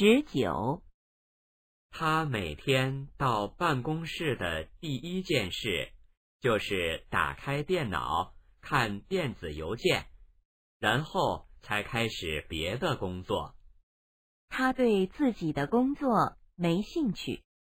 十九。他每天到办公室的第一件事就是打开电脑看电子邮件然后才开始别的工作。他对自己的工作没兴趣。